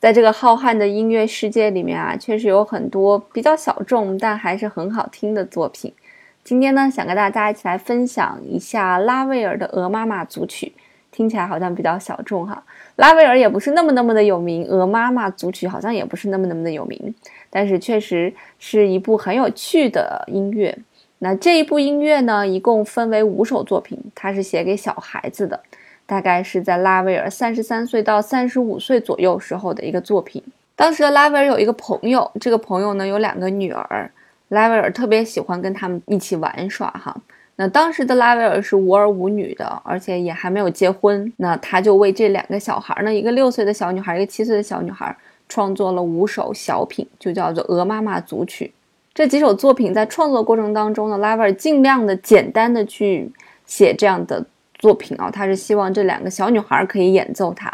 在这个浩瀚的音乐世界里面啊，确实有很多比较小众但还是很好听的作品。今天呢，想跟大家一起来分享一下拉威尔的《鹅妈妈》组曲，听起来好像比较小众哈。拉威尔也不是那么那么的有名，《鹅妈妈》组曲好像也不是那么那么的有名，但是确实是一部很有趣的音乐。那这一部音乐呢，一共分为五首作品，它是写给小孩子的。大概是在拉威尔三十三岁到三十五岁左右时候的一个作品。当时的拉威尔有一个朋友，这个朋友呢有两个女儿，拉威尔特别喜欢跟他们一起玩耍哈。那当时的拉威尔是无儿无女的，而且也还没有结婚。那他就为这两个小孩呢，一个六岁的小女孩，一个七岁的小女孩，创作了五首小品，就叫做《鹅妈妈组曲》。这几首作品在创作过程当中呢，拉威尔尽量的简单的去写这样的。作品啊，他是希望这两个小女孩可以演奏它，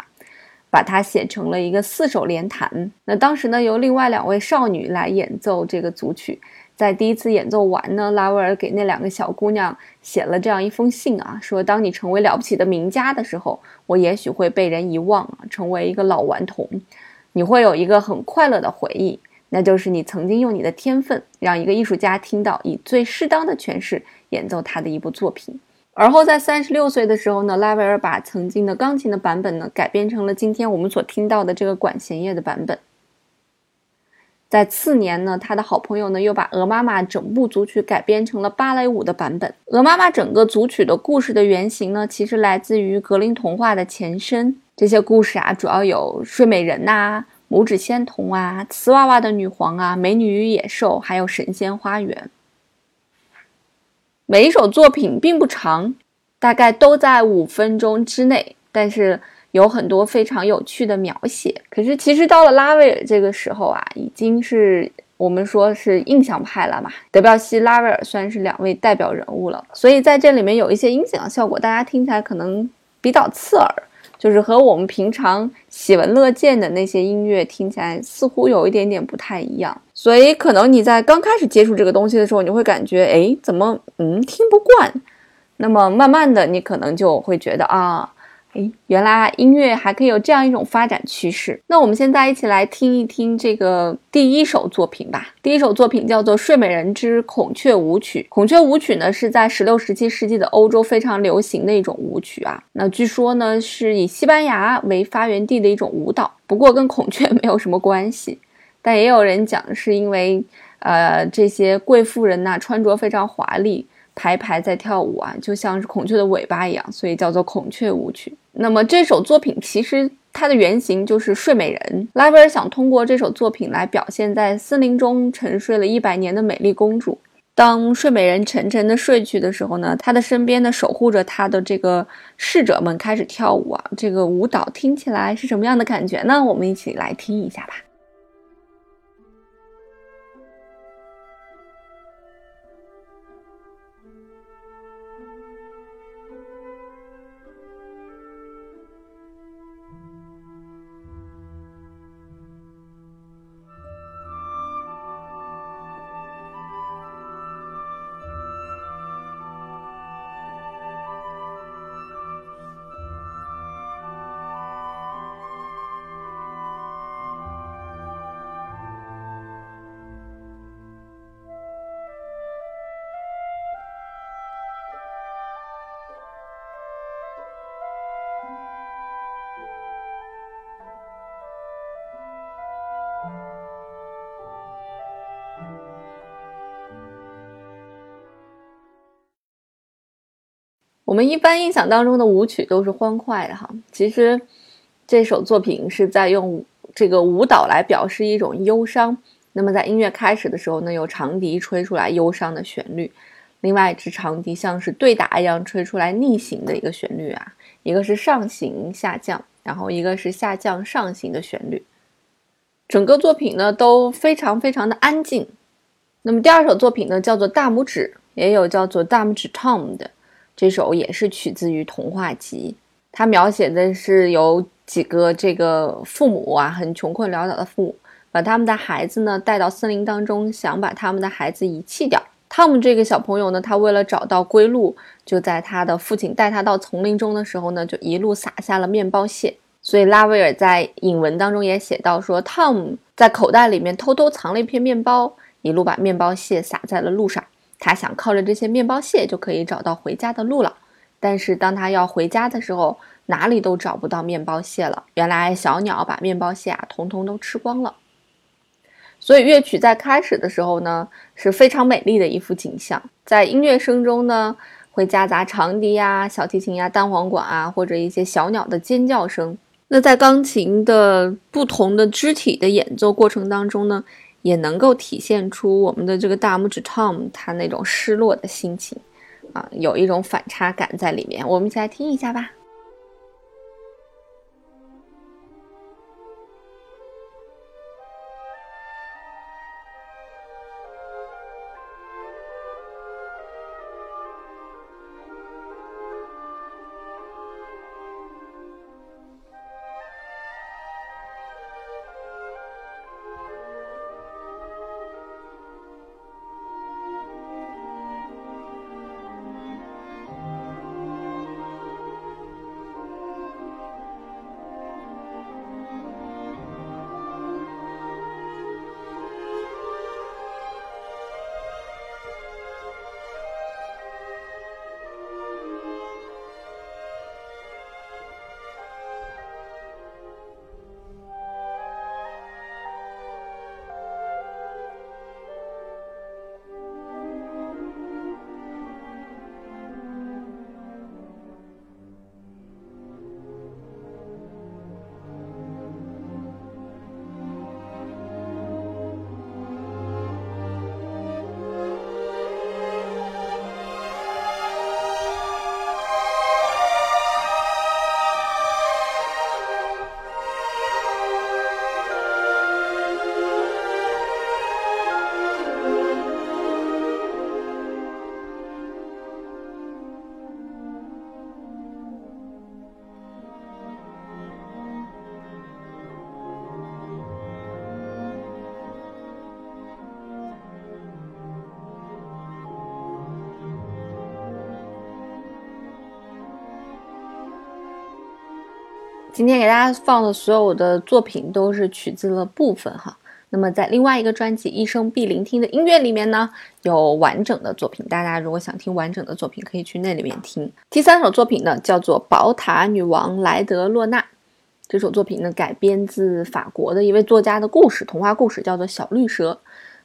把它写成了一个四手联弹。那当时呢，由另外两位少女来演奏这个组曲。在第一次演奏完呢，拉威尔给那两个小姑娘写了这样一封信啊，说：当你成为了不起的名家的时候，我也许会被人遗忘啊，成为一个老顽童。你会有一个很快乐的回忆，那就是你曾经用你的天分让一个艺术家听到，以最适当的诠释演奏他的一部作品。而后在三十六岁的时候呢，拉威尔把曾经的钢琴的版本呢改编成了今天我们所听到的这个管弦乐的版本。在次年呢，他的好朋友呢又把《鹅妈妈》整部组曲改编成了芭蕾舞的版本。《鹅妈妈》整个组曲的故事的原型呢，其实来自于格林童话的前身。这些故事啊，主要有睡美人呐、拇指仙童啊、瓷娃娃的女皇啊、美女与野兽，还有神仙花园。每一首作品并不长，大概都在五分钟之内，但是有很多非常有趣的描写。可是其实到了拉威尔这个时候啊，已经是我们说是印象派了嘛，德彪西、拉威尔算是两位代表人物了，所以在这里面有一些音响效果，大家听起来可能比较刺耳。就是和我们平常喜闻乐见的那些音乐听起来似乎有一点点不太一样，所以可能你在刚开始接触这个东西的时候，你会感觉，哎，怎么，嗯，听不惯。那么慢慢的，你可能就会觉得啊。诶，原来音乐还可以有这样一种发展趋势。那我们现在一起来听一听这个第一首作品吧。第一首作品叫做《睡美人之孔雀舞曲》。孔雀舞曲呢，是在十六、十七世纪的欧洲非常流行的一种舞曲啊。那据说呢，是以西班牙为发源地的一种舞蹈，不过跟孔雀没有什么关系。但也有人讲，是因为呃这些贵妇人呐，穿着非常华丽。排排在跳舞啊，就像是孔雀的尾巴一样，所以叫做孔雀舞曲。那么这首作品其实它的原型就是睡美人。拉威尔想通过这首作品来表现在森林中沉睡了一百年的美丽公主。当睡美人沉沉的睡去的时候呢，她的身边呢守护着她的这个侍者们开始跳舞啊。这个舞蹈听起来是什么样的感觉呢？我们一起来听一下吧。我们一般印象当中的舞曲都是欢快的哈，其实这首作品是在用这个舞蹈来表示一种忧伤。那么在音乐开始的时候呢，有长笛吹出来忧伤的旋律，另外一支长笛像是对打一样吹出来逆行的一个旋律啊，一个是上行下降，然后一个是下降上行的旋律。整个作品呢都非常非常的安静，那么第二首作品呢，叫做《大拇指》，也有叫做《大拇指 Tom》的，这首也是取自于童话集。它描写的是有几个这个父母啊，很穷困潦倒的父母，把他们的孩子呢带到森林当中，想把他们的孩子遗弃掉。汤姆这个小朋友呢，他为了找到归路，就在他的父亲带他到丛林中的时候呢，就一路撒下了面包屑。所以拉威尔在引文当中也写到说，汤姆在口袋里面偷偷藏了一片面包。一路把面包屑撒在了路上，他想靠着这些面包屑就可以找到回家的路了。但是当他要回家的时候，哪里都找不到面包屑了。原来小鸟把面包屑啊统统都吃光了。所以乐曲在开始的时候呢，是非常美丽的一幅景象。在音乐声中呢，会夹杂长笛呀、小提琴呀、单簧管啊，或者一些小鸟的尖叫声。那在钢琴的不同的肢体的演奏过程当中呢？也能够体现出我们的这个大拇指 Tom 他那种失落的心情，啊，有一种反差感在里面。我们一起来听一下吧。今天给大家放的所有的作品都是取自了部分哈。那么在另外一个专辑《一生必聆听的音乐》里面呢，有完整的作品。大家如果想听完整的作品，可以去那里面听。第三首作品呢，叫做《宝塔女王莱德洛娜》。这首作品呢，改编自法国的一位作家的故事，童话故事，叫做《小绿蛇》。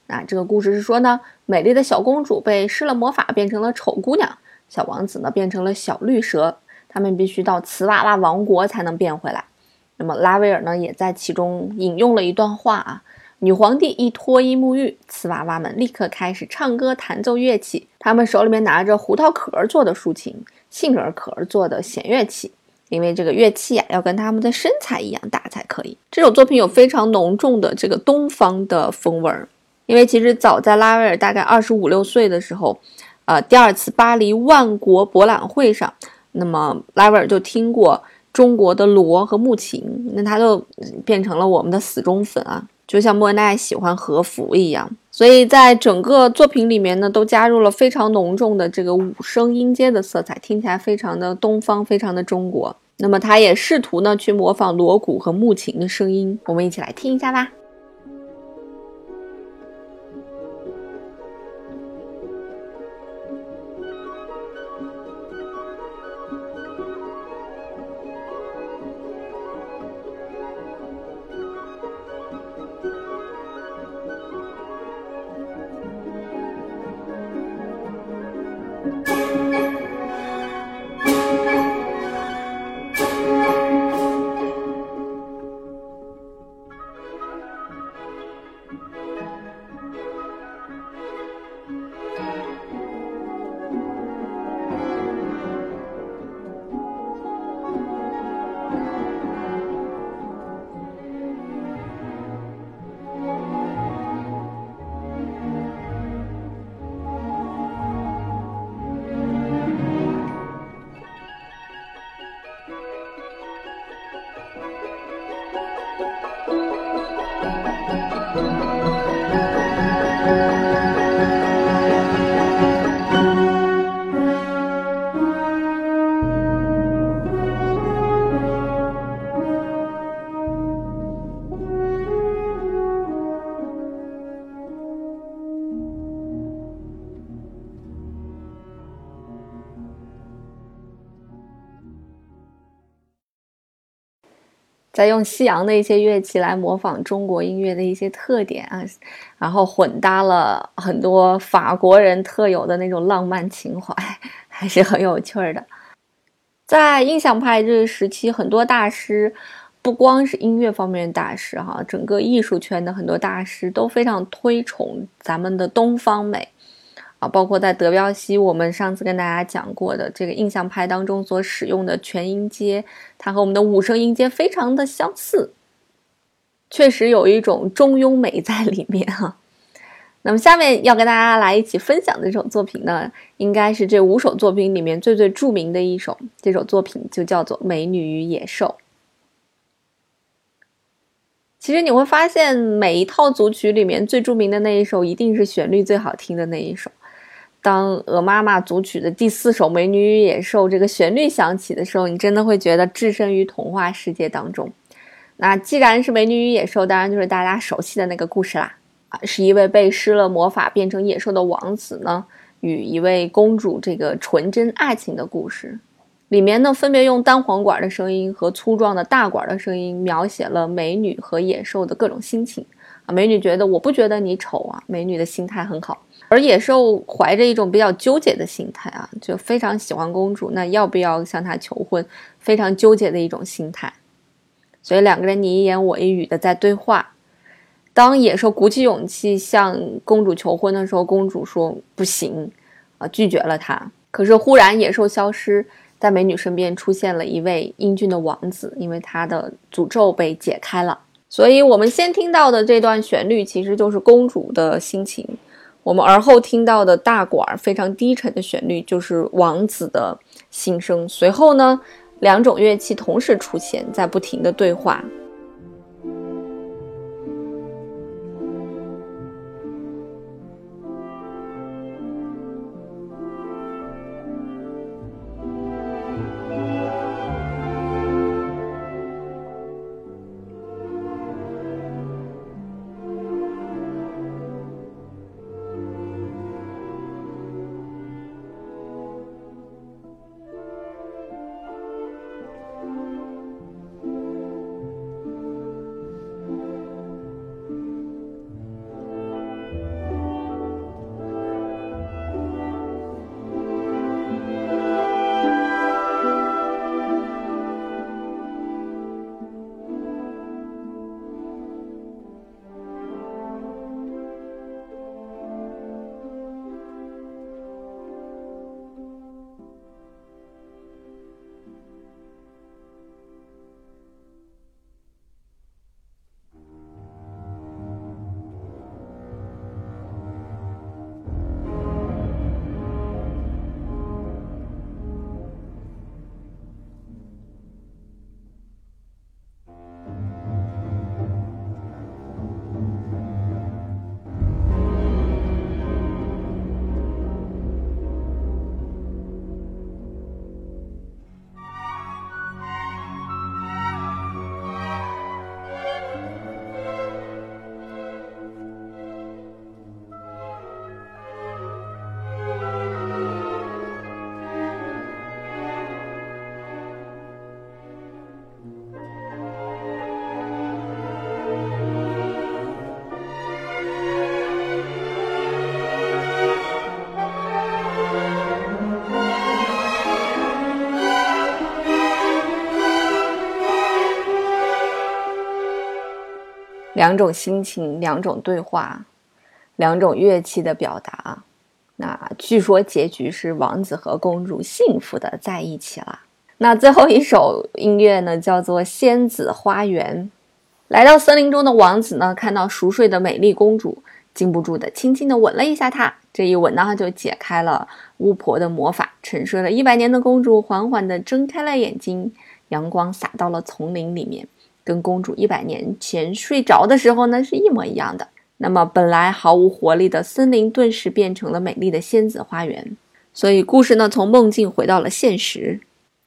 那这个故事是说呢，美丽的小公主被施了魔法，变成了丑姑娘；小王子呢，变成了小绿蛇。他们必须到瓷娃娃王国才能变回来。那么拉威尔呢，也在其中引用了一段话啊：女皇帝一脱衣沐浴，瓷娃娃们立刻开始唱歌、弹奏乐器。他们手里面拿着胡桃壳做的竖琴、杏仁壳做的弦乐器，因为这个乐器啊要跟他们的身材一样大才可以。这首作品有非常浓重的这个东方的风味儿，因为其实早在拉威尔大概二十五六岁的时候，呃，第二次巴黎万国博览会上。那么拉威尔就听过中国的锣和木琴，那他就变成了我们的死忠粉啊，就像莫奈喜欢和服一样。所以在整个作品里面呢，都加入了非常浓重的这个五声音阶的色彩，听起来非常的东方，非常的中国。那么他也试图呢去模仿锣鼓和木琴的声音，我们一起来听一下吧。再用西洋的一些乐器来模仿中国音乐的一些特点啊，然后混搭了很多法国人特有的那种浪漫情怀，还是很有趣的。在印象派这个时期，很多大师不光是音乐方面的大师哈，整个艺术圈的很多大师都非常推崇咱们的东方美。啊，包括在德彪西，我们上次跟大家讲过的这个印象派当中所使用的全音阶，它和我们的五声音阶非常的相似，确实有一种中庸美在里面哈。那么下面要跟大家来一起分享的这首作品呢，应该是这五首作品里面最最著名的一首，这首作品就叫做《美女与野兽》。其实你会发现，每一套组曲里面最著名的那一首，一定是旋律最好听的那一首。当《鹅妈妈》组曲的第四首《美女与野兽》这个旋律响起的时候，你真的会觉得置身于童话世界当中。那既然是《美女与野兽》，当然就是大家熟悉的那个故事啦。啊，是一位被施了魔法变成野兽的王子呢，与一位公主这个纯真爱情的故事。里面呢，分别用单簧管的声音和粗壮的大管的声音，描写了美女和野兽的各种心情。啊，美女觉得我不觉得你丑啊，美女的心态很好。而野兽怀着一种比较纠结的心态啊，就非常喜欢公主，那要不要向她求婚？非常纠结的一种心态，所以两个人你一言我一语的在对话。当野兽鼓起勇气向公主求婚的时候，公主说不行，啊，拒绝了他。可是忽然野兽消失，在美女身边出现了一位英俊的王子，因为他的诅咒被解开了。所以我们先听到的这段旋律，其实就是公主的心情。我们而后听到的大管非常低沉的旋律，就是王子的心声。随后呢，两种乐器同时出现在不停的对话。两种心情，两种对话，两种乐器的表达。那据说结局是王子和公主幸福的在一起了。那最后一首音乐呢，叫做《仙子花园》。来到森林中的王子呢，看到熟睡的美丽公主，禁不住的轻轻的吻了一下她。这一吻呢，就解开了巫婆的魔法。沉睡了一百年的公主缓缓的睁开了眼睛，阳光洒到了丛林里面。跟公主一百年前睡着的时候呢是一模一样的。那么本来毫无活力的森林顿时变成了美丽的仙子花园。所以故事呢从梦境回到了现实，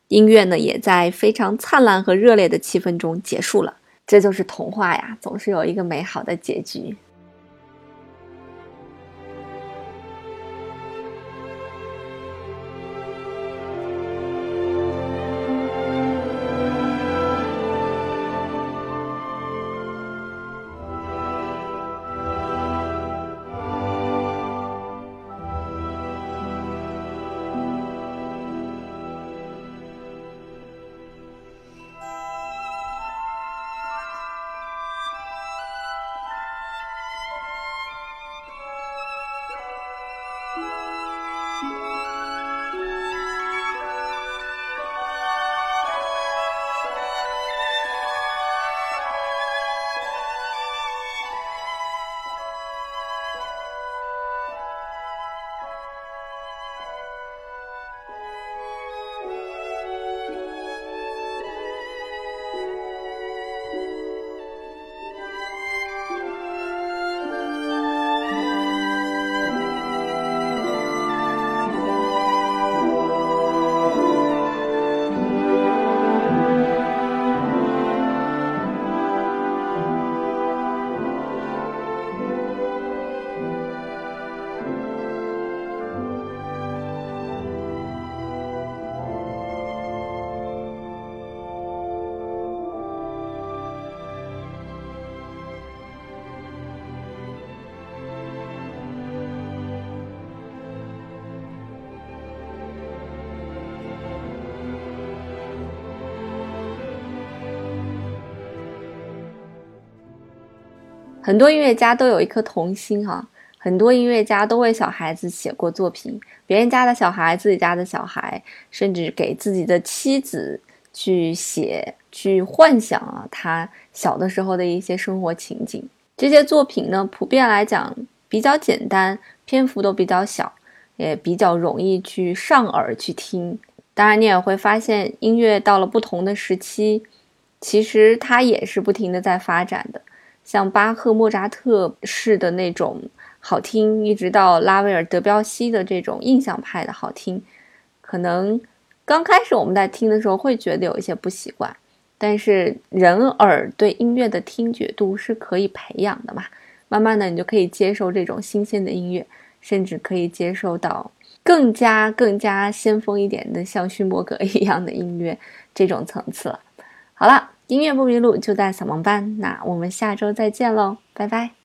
音乐呢也在非常灿烂和热烈的气氛中结束了。这就是童话呀，总是有一个美好的结局。很多音乐家都有一颗童心哈，很多音乐家都为小孩子写过作品，别人家的小孩、自己家的小孩，甚至给自己的妻子去写、去幻想啊，他小的时候的一些生活情景。这些作品呢，普遍来讲比较简单，篇幅都比较小，也比较容易去上耳去听。当然，你也会发现，音乐到了不同的时期，其实它也是不停的在发展的。像巴赫、莫扎特式的那种好听，一直到拉威尔、德彪西的这种印象派的好听，可能刚开始我们在听的时候会觉得有一些不习惯，但是人耳对音乐的听觉度是可以培养的嘛。慢慢的，你就可以接受这种新鲜的音乐，甚至可以接受到更加更加先锋一点的，像勋伯格一样的音乐这种层次了。好了。音乐不迷路，就在扫盲班。那我们下周再见喽，拜拜。